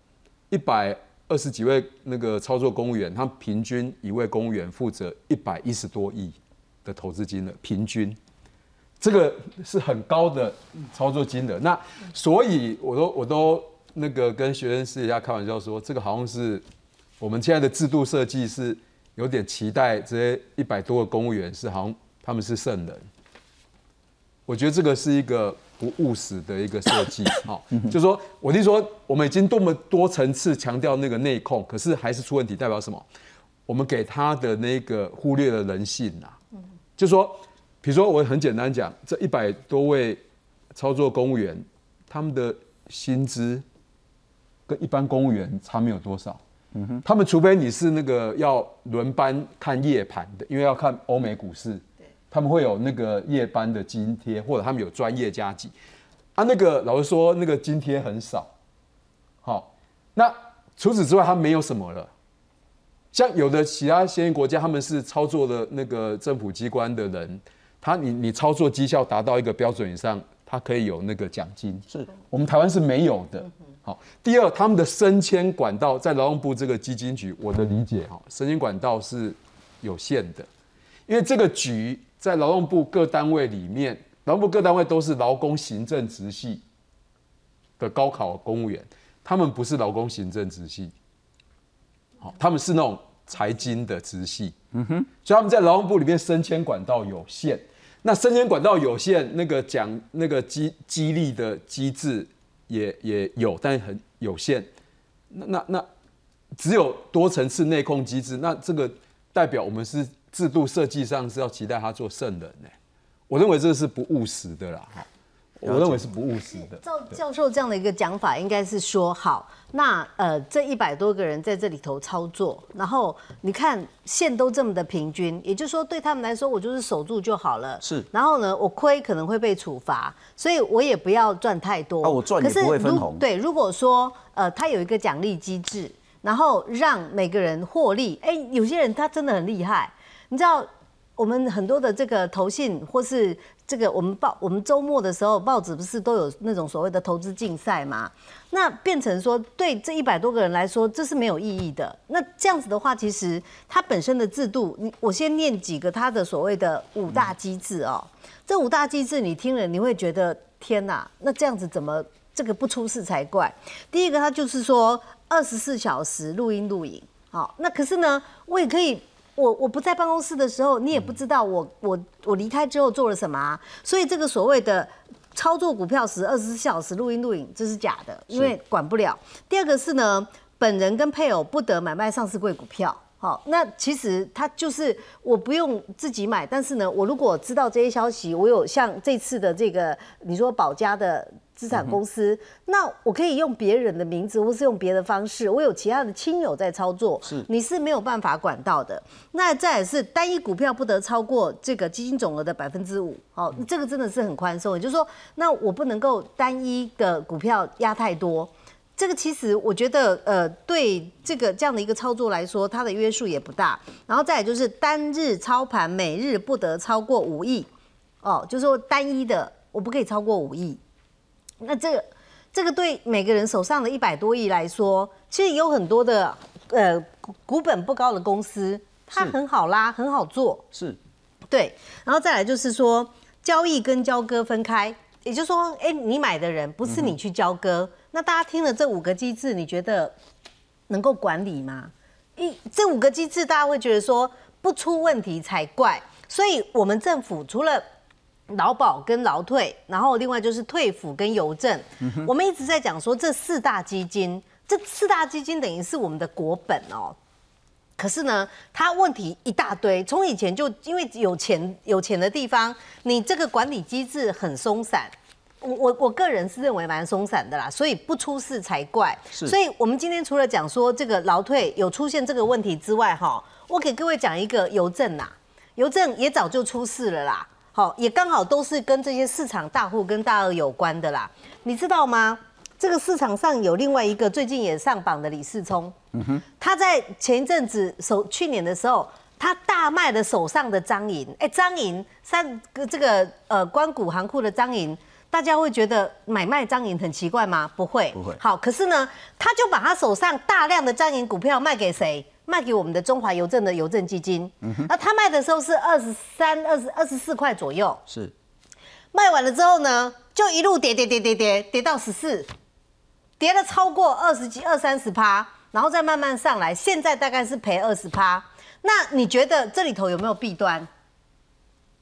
一百二十几位那个操作公务员，他平均一位公务员负责一百一十多亿的投资金额，平均。这个是很高的操作金额，那所以我都我都那个跟学生私底下开玩笑说，这个好像是我们现在的制度设计是有点期待这些一百多个公务员是好像他们是圣人，我觉得这个是一个不务实的一个设计，好，就说我听说我们已经多么多层次强调那个内控，可是还是出问题，代表什么？我们给他的那个忽略了人性呐、就说。比如说，我很简单讲，这一百多位操作公务员，他们的薪资跟一般公务员差没有多少。嗯哼，他们除非你是那个要轮班看夜盘的，因为要看欧美股市，他们会有那个夜班的津贴，或者他们有专业加急。啊，那个老实说，那个津贴很少。好，那除此之外，他没有什么了。像有的其他先进国家，他们是操作的那个政府机关的人。他你你操作绩效达到一个标准以上，他可以有那个奖金。是我们台湾是没有的。好，第二，他们的升迁管道在劳动部这个基金局，我的理解哈，升迁管道是有限的，因为这个局在劳动部各单位里面，劳动部各单位都是劳工行政直系的高考公务员，他们不是劳工行政直系，好，他们是那种财经的直系，嗯哼，所以他们在劳动部里面升迁管道有限。那升迁管道有限，那个奖那个激激励的机制也也有，但很有限。那那那只有多层次内控机制，那这个代表我们是制度设计上是要期待他做圣人呢、我认为这是不务实的啦，我认为是不务实的。教教授这样的一个讲法，应该是说好，那呃这一百多个人在这里头操作，然后你看线都这么的平均，也就是说对他们来说，我就是守住就好了。是然后呢，我亏可能会被处罚，所以我也不要赚太多。啊我赚也可是不会分如红对，如果说呃他有一个奖励机制，然后让每个人获利，哎，有些人他真的很厉害，你知道。我们很多的这个投信，或是这个我们报，我们周末的时候报纸不是都有那种所谓的投资竞赛吗？那变成说，对这一百多个人来说，这是没有意义的。那这样子的话，其实它本身的制度，你我先念几个它的所谓的五大机制哦。这五大机制你听了，你会觉得天哪，那这样子怎么这个不出事才怪？第一个，它就是说二十四小时录音录影，好，那可是呢，我也可以。我我不在办公室的时候，你也不知道我我我离开之后做了什么啊，所以这个所谓的操作股票时二十四小时录音录影，这是假的，因为管不了。第二个是呢，本人跟配偶不得买卖上市贵股票。好，那其实它就是我不用自己买，但是呢，我如果知道这些消息，我有像这次的这个你说保家的资产公司，那我可以用别人的名字，或是用别的方式，我有其他的亲友在操作，是你是没有办法管到的。那再也是单一股票不得超过这个基金总额的百分之五，好，这个真的是很宽松，也就是说，那我不能够单一的股票压太多。这个其实我觉得，呃，对这个这样的一个操作来说，它的约束也不大。然后再来就是单日操盘每日不得超过五亿，哦，就是说单一的我不可以超过五亿。那这个这个对每个人手上的一百多亿来说，其实有很多的呃股股本不高的公司，它很好拉，很好做。是对，然后再来就是说交易跟交割分开，也就是说，哎，你买的人不是你去交割，那大家听了这五个机制，你觉得能够管理吗？一这五个机制，大家会觉得说不出问题才怪。所以，我们政府除了劳保跟劳退，然后另外就是退抚跟邮政，我们一直在讲说这四大基金，这四大基金等于是我们的国本哦。可是呢，他问题一大堆。从以前就因为有钱有钱的地方，你这个管理机制很松散。我我我个人是认为蛮松散的啦，所以不出事才怪。是所以我们今天除了讲说这个劳退有出现这个问题之外，哈，我给各位讲一个邮政呐，邮政也早就出事了啦。好，也刚好都是跟这些市场大户跟大鳄有关的啦。你知道吗？这个市场上有另外一个最近也上榜的李世聪，嗯哼，他在前一阵子手去年的时候，他大卖了手上的张银，哎，张银三个这个呃关谷行库的张银，大家会觉得买卖张银很奇怪吗？不会，不会。好，可是呢，他就把他手上大量的张银股票卖给谁？卖给我们的中华邮政的邮政基金。那他卖的时候是二十三、二十二十四块左右，是。卖完了之后呢，就一路跌跌跌跌跌跌到十四，跌了超过二十几、二三十趴，然后再慢慢上来，现在大概是赔二十趴。那你觉得这里头有没有弊端？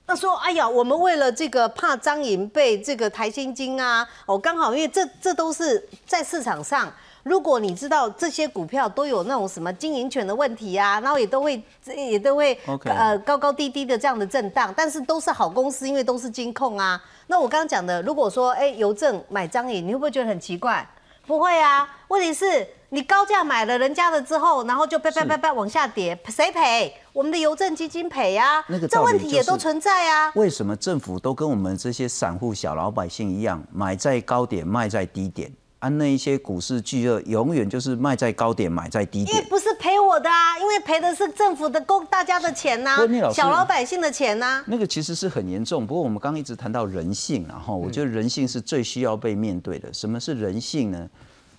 那说，哎呀，我们为了这个怕张颖被这个台新金啊，哦，刚好因为这这都是在市场上，如果你知道这些股票都有那种什么经营权的问题啊，然后也都会也都会呃高高低低的这样的震荡，但是都是好公司，因为都是金控啊。那我刚刚讲的，如果说哎邮政买张颖，你会不会觉得很奇怪？不会啊，问题是你高价买了人家的之后，然后就啪啪啪啪往下跌，谁赔？我们的邮政基金赔呀、那个这问题也都存在啊。为什么政府都跟我们这些散户小老百姓一样，买在高点，卖在低点？啊，那一些股市巨鳄永远就是卖在高点，买在低因为点。不是赔我的啊，因为赔的是政府的公大家的钱呐、小老百姓的钱呐、那个其实是很严重，不过我们刚刚一直谈到人性，然后我觉得人性是最需要被面对的。什么是人性呢？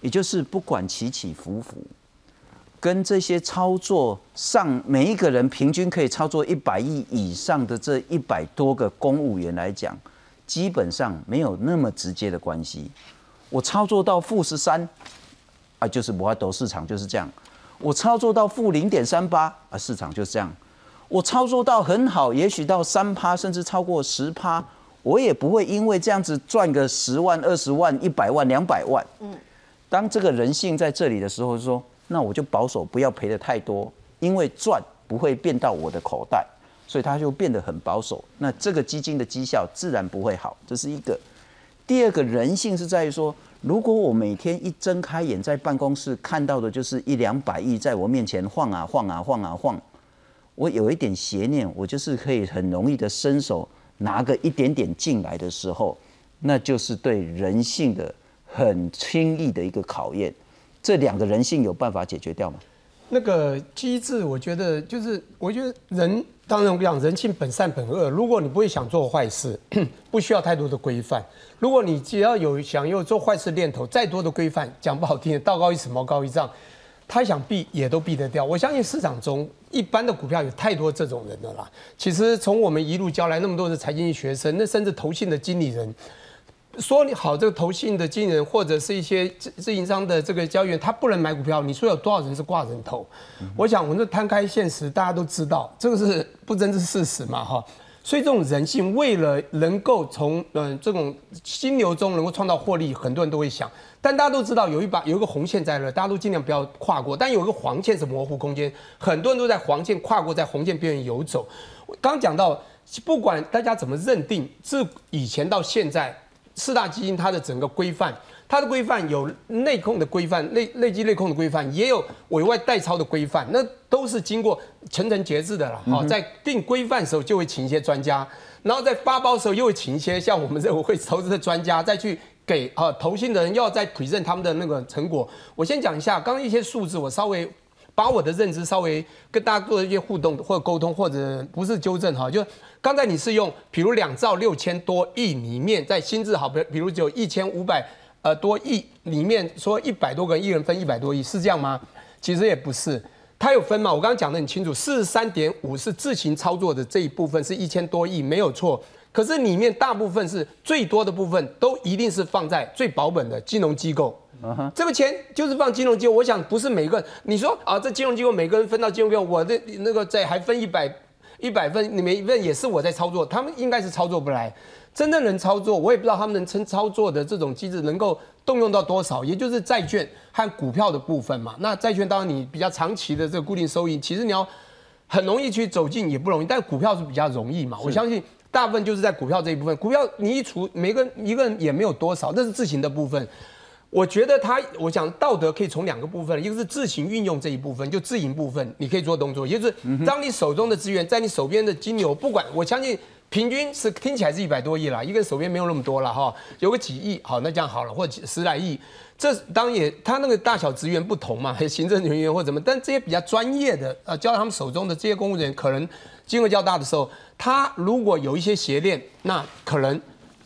也就是不管起起伏伏，跟这些操作上每一个人平均可以操作一百亿以上的这一百多个公务员来讲，基本上没有那么直接的关系。我操作到负十三，啊，就是摩斗市场就是这样。我操作到负零点三八，啊，市场就是这样。我操作到很好，也许到三趴，甚至超过十趴，我也不会因为这样子赚个十万、二十万、一百万、两百万。嗯，当这个人性在这里的时候，说那我就保守，不要赔的太多，因为赚不会变到我的口袋，所以他就变得很保守。那这个基金的绩效自然不会好，这是一个。第二个人性是在于说，如果我每天一睁开眼在办公室看到的就是一两百亿在我面前晃啊晃啊晃啊晃，我有一点邪念，我就是可以很容易的伸手拿个一点点进来的时候，那就是对人性的很轻易的一个考验。这两个人性有办法解决掉吗？那个机制，我觉得就是，我觉得人当然我讲人性本善本恶。如果你不会想做坏事，不需要太多的规范。如果你只要有想要做坏事念头，再多的规范，讲不好听，道高一尺，魔高一丈，他想避也都避得掉。我相信市场中一般的股票有太多这种人了啦。其实从我们一路教来那么多的财经学生，那甚至投信的经理人。说你好，这个投信的经理人或者是一些自自营商的这个交易员，他不能买股票。你说有多少人是挂人头？我想，我们摊开现实，大家都知道，这个是不争之事实嘛，哈。所以这种人性，为了能够从嗯这种心流中能够创造获利，很多人都会想。但大家都知道，有一把有一个红线在那，大家都尽量不要跨过。但有一个黄线是模糊空间，很多人都在黄线跨过，在红线边缘游走。刚讲到，不管大家怎么认定，自以前到现在。四大基金它的整个规范，它的规范有内控的规范、内内基内控的规范，也有委外代操的规范，那都是经过层层节制的了。好，在定规范的时候就会请一些专家，然后在发包的时候又会请一些像我们这种会投资的专家再去给啊投信的人要再提证他们的那个成果。我先讲一下刚刚一些数字，我稍微。把我的认知稍微跟大家做一些互动或者沟通，或者不是纠正哈，就刚才你是用，比如两兆六千多亿里面，在新智好，比比如只有一千五百呃多亿里面，说一百多个人一人分一百多亿，是这样吗？其实也不是，它有分嘛。我刚刚讲的很清楚，四十三点五是自行操作的这一部分是一千多亿，没有错。可是里面大部分是最多的部分，都一定是放在最保本的金融机构。这个钱就是放金融机构，我想不是每个人你说啊，这金融机构每个人分到金融机构，我的那个在还分一百一百份，你们一份也是我在操作，他们应该是操作不来。真正能操作，我也不知道他们能称操作的这种机制能够动用到多少，也就是债券和股票的部分嘛。那债券当然你比较长期的这个固定收益，其实你要很容易去走进也不容易，但股票是比较容易嘛。我相信大部分就是在股票这一部分，股票你一除每个一个人也没有多少，那是自行的部分。我觉得他，我讲道德可以从两个部分，一个是自行运用这一部分，就自营部分，你可以做动作，也就是当你手中的资源在你手边的金牛，不管我相信平均是听起来是一百多亿啦，一个人手边没有那么多了哈，有个几亿，好，那这样好了，或者十来亿，这当然也他那个大小职员不同嘛，还 行政人员或怎么，但这些比较专业的，呃，交到他们手中的这些公务员，可能金额较大的时候，他如果有一些邪念，那可能。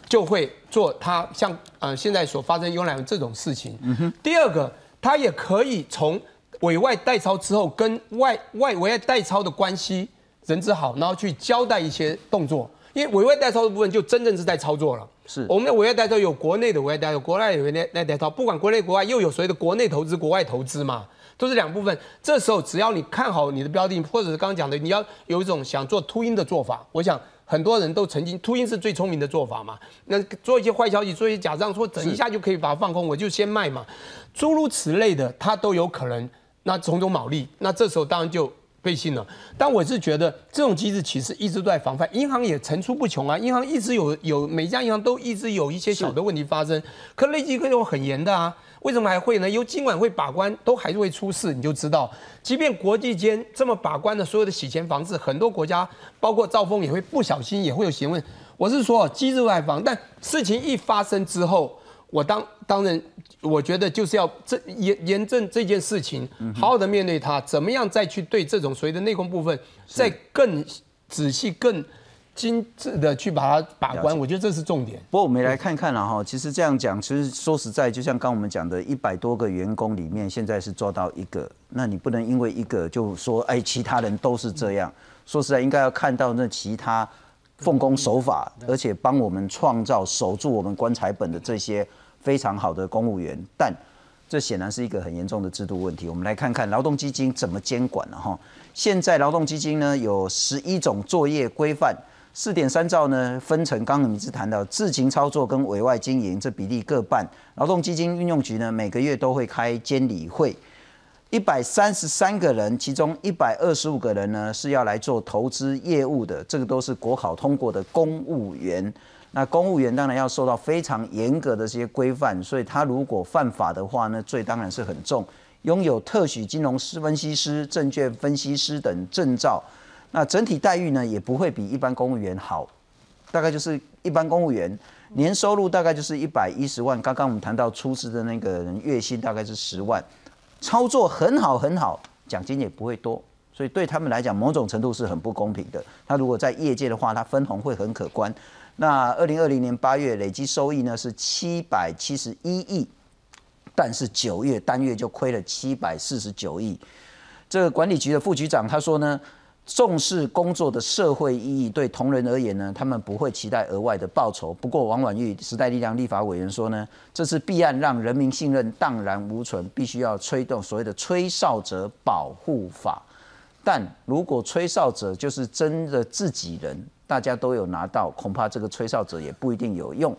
就会做他像呃现在所发生慵懒这种事情。第二个，他也可以从委外代操之后跟外外委外代操的关系人之好，然后去交代一些动作。因为委外代操的部分就真正是在操作了。是我们的委外代操有国内的委外代操，国外有委外代操，不管国内国外又有所谓的国内投资、国外投资嘛，都是两部分。这时候只要你看好你的标的，或者是刚刚讲的，你要有一种想做秃鹰的做法，我想。很多人都曾经秃鹰是最聪明的做法嘛？那做一些坏消息，做一些假账，说等一下就可以把它放空，我就先卖嘛，诸如此类的，它都有可能。那种种毛利，那这时候当然就背信了。但我是觉得这种机制其实一直都在防范，银行也层出不穷啊，银行一直有有每家银行都一直有一些小的问题发生，可累积可有很严的啊。为什么还会呢？由金管会把关，都还是会出事，你就知道。即便国际间这么把关的所有的洗钱防治，很多国家包括兆丰也会不小心也会有询问。我是说机制外防，但事情一发生之后，我当当然我觉得就是要这严严正这件事情，好好的面对它，怎么样再去对这种所谓的内控部分再更仔细更。精致的去把它把关，我觉得这是重点。不过我们来看看了哈，其实这样讲，其实说实在，就像刚我们讲的，一百多个员工里面，现在是做到一个，那你不能因为一个就说，哎，其他人都是这样。说实在，应该要看到那其他奉公守法，而且帮我们创造、守住我们棺材本的这些非常好的公务员。但这显然是一个很严重的制度问题。我们来看看劳动基金怎么监管了哈。现在劳动基金呢有十一种作业规范。四点三兆呢，分成刚刚你是谈到自行操作跟委外经营，这比例各半。劳动基金运用局呢，每个月都会开监理会。一百三十三个人，其中一百二十五个人呢是要来做投资业务的，这个都是国考通过的公务员。那公务员当然要受到非常严格的这些规范，所以他如果犯法的话呢，罪当然是很重。拥有特许金融师、分析师、证券分析师等证照，那整体待遇呢也不会比一般公务员好，大概就是一般公务员年收入大概就是一百一十万。刚刚我们谈到出资的那个人月薪大概是十万，操作很好很好，奖金也不会多，所以对他们来讲某种程度是很不公平的。他如果在业界的话，他分红会很可观。那二零二零年八月累计收益呢是七百七十一亿，但是九月单月就亏了七百四十九亿。这个管理局的副局长他说呢，重视工作的社会意义，对同仁而言呢，他们不会期待额外的报酬。不过王婉玉时代力量立法委员说呢，这次弊案让人民信任荡然无存，必须要推动所谓的吹哨者保护法。但如果吹哨者就是真的自己人。大家都有拿到，恐怕这个吹哨者也不一定有用。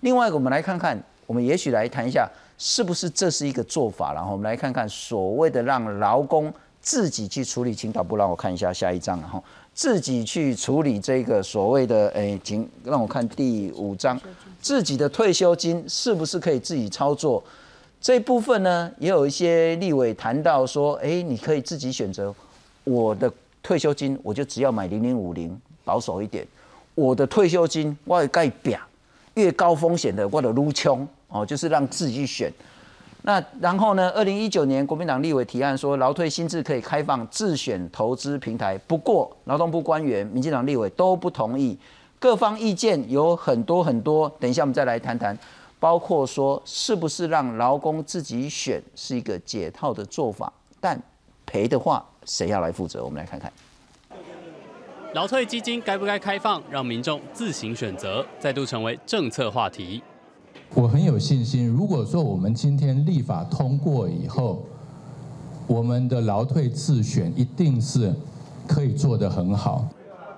另外，我们来看看，我们也许来谈一下，是不是这是一个做法？然后我们来看看所谓的让劳工自己去处理，请导部让我看一下下一章，然后自己去处理这个所谓的，哎，请让我看第五章，自己的退休金是不是可以自己操作？这部分呢，也有一些立委谈到说，哎，你可以自己选择，我的退休金我就只要买零零五零。保守一点，我的退休金我盖表，越高风险的我的撸穷哦，就是让自己选。那然后呢？二零一九年国民党立委提案说，劳退新制可以开放自选投资平台，不过劳动部官员、民进党立委都不同意，各方意见有很多很多。等一下我们再来谈谈，包括说是不是让劳工自己选是一个解套的做法，但赔的话谁要来负责？我们来看看。劳退基金该不该开放，让民众自行选择，再度成为政策话题。我很有信心，如果说我们今天立法通过以后，我们的劳退自选一定是可以做得很好。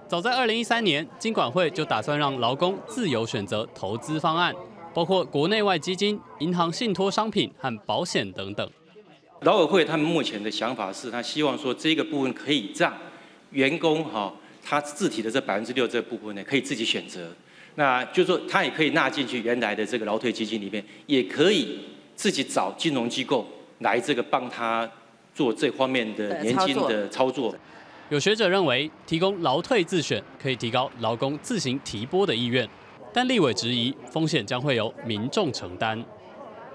早在二零一三年，金管会就打算让劳工自由选择投资方案，包括国内外基金、银行信托商品和保险等等。劳委会他们目前的想法是，他希望说这个部分可以让员工哈。他自体的这百分之六这部分呢，可以自己选择。那就是说，他也可以纳进去原来的这个劳退基金里面，也可以自己找金融机构来这个帮他做这方面的年金的操作。有学者认为，提供劳退自选可以提高劳工自行提拨的意愿，但立委质疑风险将会由民众承担。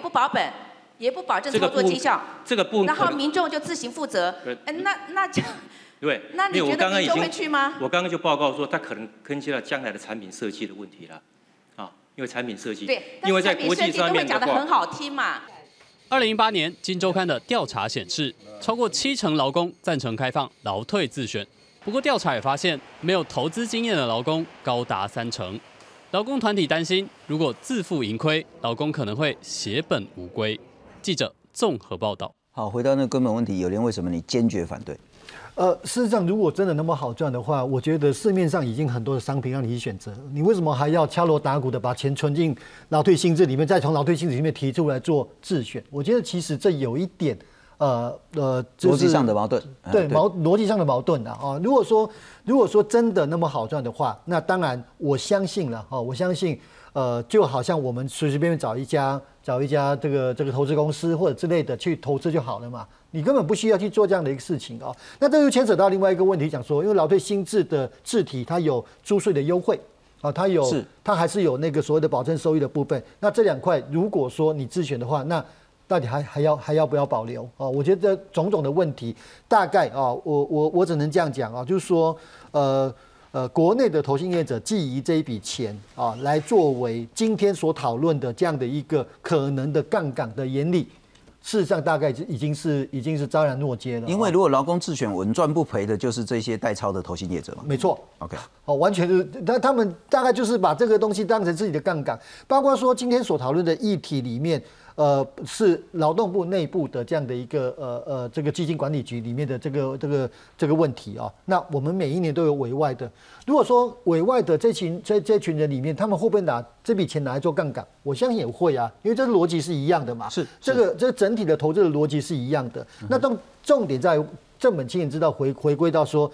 不保本，也不保证操作绩效，这个部然后民众就自行负责。嗯，那那这样。对，那你觉得民众会去吗？我刚刚就报告说，他可能根据到将来的产品设计的问题了，啊，因为产品设计，对，因为在国际上面讲的很好听嘛。二零一八年《金周刊》的调查显示，超过七成劳工赞成开放劳退自选。不过调查也发现，没有投资经验的劳工高达三成。劳工团体担心，如果自负盈亏，劳工可能会血本无归。记者综合报道。好，回到那根本问题，有人为什么你坚决反对？呃，事实上，如果真的那么好赚的话，我觉得市面上已经很多的商品让你去选择，你为什么还要敲锣打鼓的把钱存进劳退薪资里面，再从劳退薪资里面提出来做自选？我觉得其实这有一点，呃呃，逻辑上的矛盾，对矛逻辑上的矛盾的啊。如果说如果说真的那么好赚的话，那当然我相信了啊，我相信，呃，就好像我们随随便便找一家找一家这个这个投资公司或者之类的去投资就好了嘛。你根本不需要去做这样的一个事情啊！那这又牵扯到另外一个问题，讲说，因为劳退新制的字体它有租税的优惠啊，它有它还是有那个所谓的保证收益的部分。那这两块如果说你自选的话，那到底还还要还要不要保留啊？我觉得种种的问题，大概啊，我我我只能这样讲啊，就是说，呃呃，国内的投信业者基于这一笔钱啊，来作为今天所讨论的这样的一个可能的杠杆的原理。事实上，大概已经是已经是昭然若揭了。因为如果劳工自选稳赚不赔的，就是这些代操的投信业者嘛。没错。OK，哦，完全是，那他们大概就是把这个东西当成自己的杠杆。包括说今天所讨论的议题里面，呃是劳动部内部的这样的一个呃呃这个基金管理局里面的这个这个这个问题啊。那我们每一年都有委外的，如果说委外的这群这这群人里面，他们会不会拿这笔钱拿来做杠杆？我相信也会啊，因为这逻辑是一样的嘛。是这个这整体的投资的逻辑是一样的。那重重点在正本清源知道回回归到说。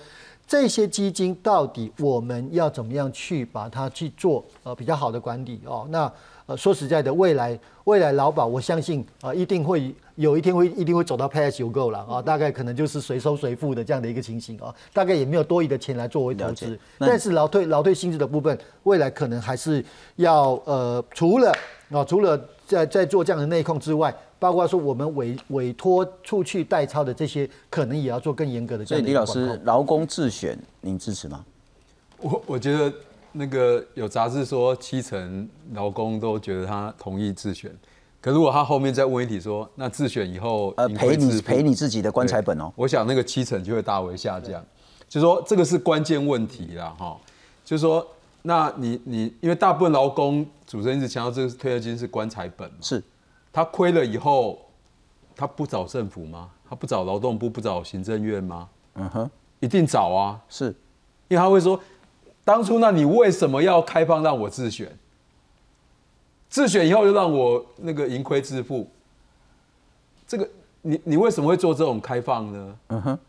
这些基金到底我们要怎么样去把它去做呃比较好的管理哦？那呃说实在的，未来未来劳保我相信啊一定会有一天会一定会走到 pay as you go 了啊，大概可能就是随收随付的这样的一个情形啊，大概也没有多余的钱来作为投资。但是劳退劳退薪资的部分，未来可能还是要呃除了啊除了在在做这样的内控之外。包括说我们委委托出去代操的这些，可能也要做更严格的。所以李老师，劳工自选，您支持吗？我我觉得那个有杂志说七成劳工都觉得他同意自选，可如果他后面再问一题说，那自选以后呃赔你赔你自己的棺材本哦，我想那个七成就会大为下降。就说这个是关键问题啦，哈，就是说，那你你因为大部分劳工主持人一直强调这个退休金是棺材本，是。他亏了以后，他不找政府吗？他不找劳动部，不找行政院吗？嗯哼，一定找啊！是，因为他会说，当初那你为什么要开放让我自选？自选以后又让我那个盈亏自负，这个你你为什么会做这种开放呢？嗯哼，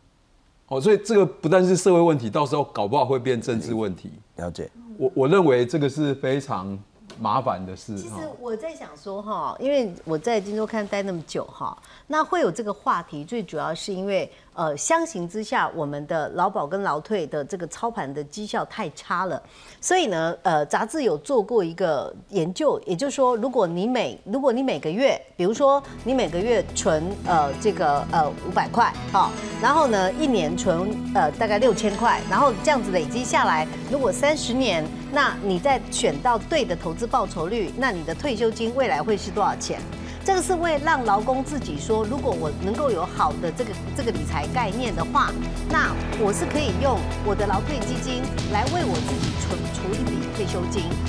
哦，所以这个不但是社会问题，到时候搞不好会变政治问题。了解，我我认为这个是非常。麻烦的事。其实我在想说哈，因为我在荆州看待那么久哈，那会有这个话题，最主要是因为呃，相形之下，我们的劳保跟劳退的这个操盘的绩效太差了，所以呢，呃，杂志有做过一个研究，也就是说，如果你每如果你每个月，比如说你每个月存呃这个呃五百块哈，然后呢一年存呃大概六千块，然后这样子累积下来，如果三十年，那你再选到对的投资报酬率，那你的退休金未来会是多少钱？这个是为让劳工自己说，如果我能够有好的这个这个理财概念的话，那我是可以用我的劳退基金来为我自己存储一笔退休金。